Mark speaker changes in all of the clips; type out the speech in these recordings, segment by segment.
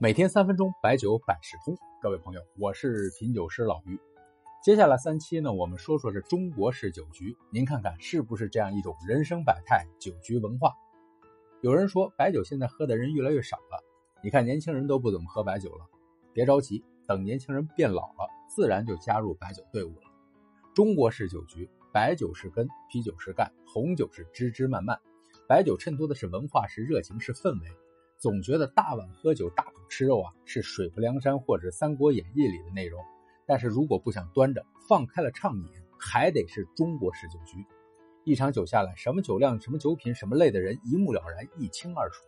Speaker 1: 每天三分钟，白酒百事通。各位朋友，我是品酒师老于。接下来三期呢，我们说说这中国式酒局，您看看是不是这样一种人生百态酒局文化？有人说白酒现在喝的人越来越少了，你看年轻人都不怎么喝白酒了。别着急，等年轻人变老了，自然就加入白酒队伍了。中国式酒局，白酒是根，啤酒是干，红酒是枝枝蔓蔓，白酒衬托的是文化，是热情，是氛围。总觉得大碗喝酒、大口吃肉啊，是水泊梁山或者《三国演义》里的内容。但是如果不想端着，放开了畅饮，还得是中国式酒局。一场酒下来，什么酒量、什么酒品、什么类的人，一目了然，一清二楚。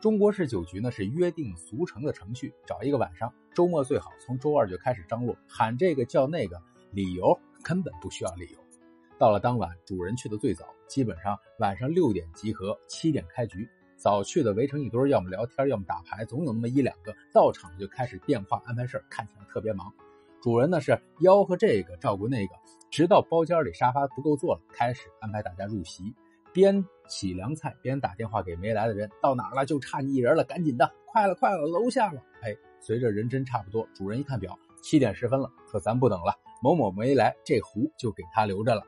Speaker 1: 中国式酒局呢，是约定俗成的程序，找一个晚上，周末最好从周二就开始张罗，喊这个叫那个，理由根本不需要理由。到了当晚，主人去的最早，基本上晚上六点集合，七点开局。早去的围成一堆，要么聊天，要么打牌，总有那么一两个到场就开始电话安排事儿，看起来特别忙。主人呢是吆喝这个照顾那个，直到包间里沙发不够坐了，开始安排大家入席，边洗凉菜边打电话给没来的人，到哪了？就差你一人了，赶紧的，快了快了，楼下了。哎，随着人真差不多，主人一看表，七点十分了，说咱不等了，某某没来，这壶就给他留着了。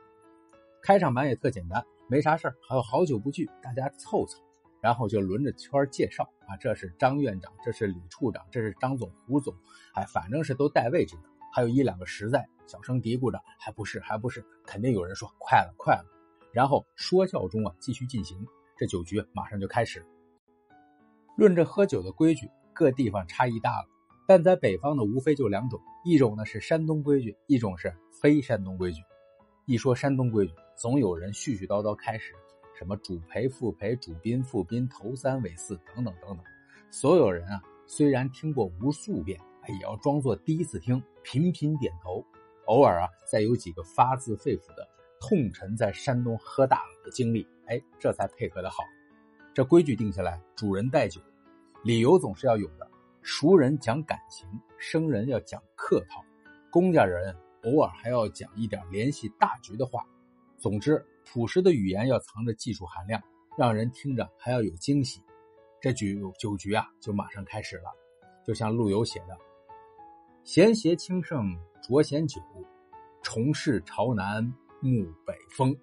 Speaker 1: 开场白也特简单，没啥事儿，还有好久不聚，大家凑凑。然后就轮着圈介绍啊，这是张院长，这是李处长，这是张总、胡总，哎，反正是都带位置的。还有一两个实在，小声嘀咕着，还不是，还不是，肯定有人说快了，快了。然后说教中啊，继续进行，这酒局马上就开始。论这喝酒的规矩，各地方差异大了，但在北方呢，无非就两种，一种呢是山东规矩，一种是非山东规矩。一说山东规矩，总有人絮絮叨叨开始。什么主陪、副陪、主宾、副宾、头三尾四等等等等，所有人啊，虽然听过无数遍，也要装作第一次听，频频点头。偶尔啊，再有几个发自肺腑的痛陈在山东喝大了的经历，哎，这才配合的好。这规矩定下来，主人带酒，理由总是要有的。熟人讲感情，生人要讲客套，公家人偶尔还要讲一点联系大局的话。总之。朴实的语言要藏着技术含量，让人听着还要有惊喜。这局酒局啊，就马上开始了。就像陆游写的：“闲携清盛酌闲酒，重事朝南沐北风。”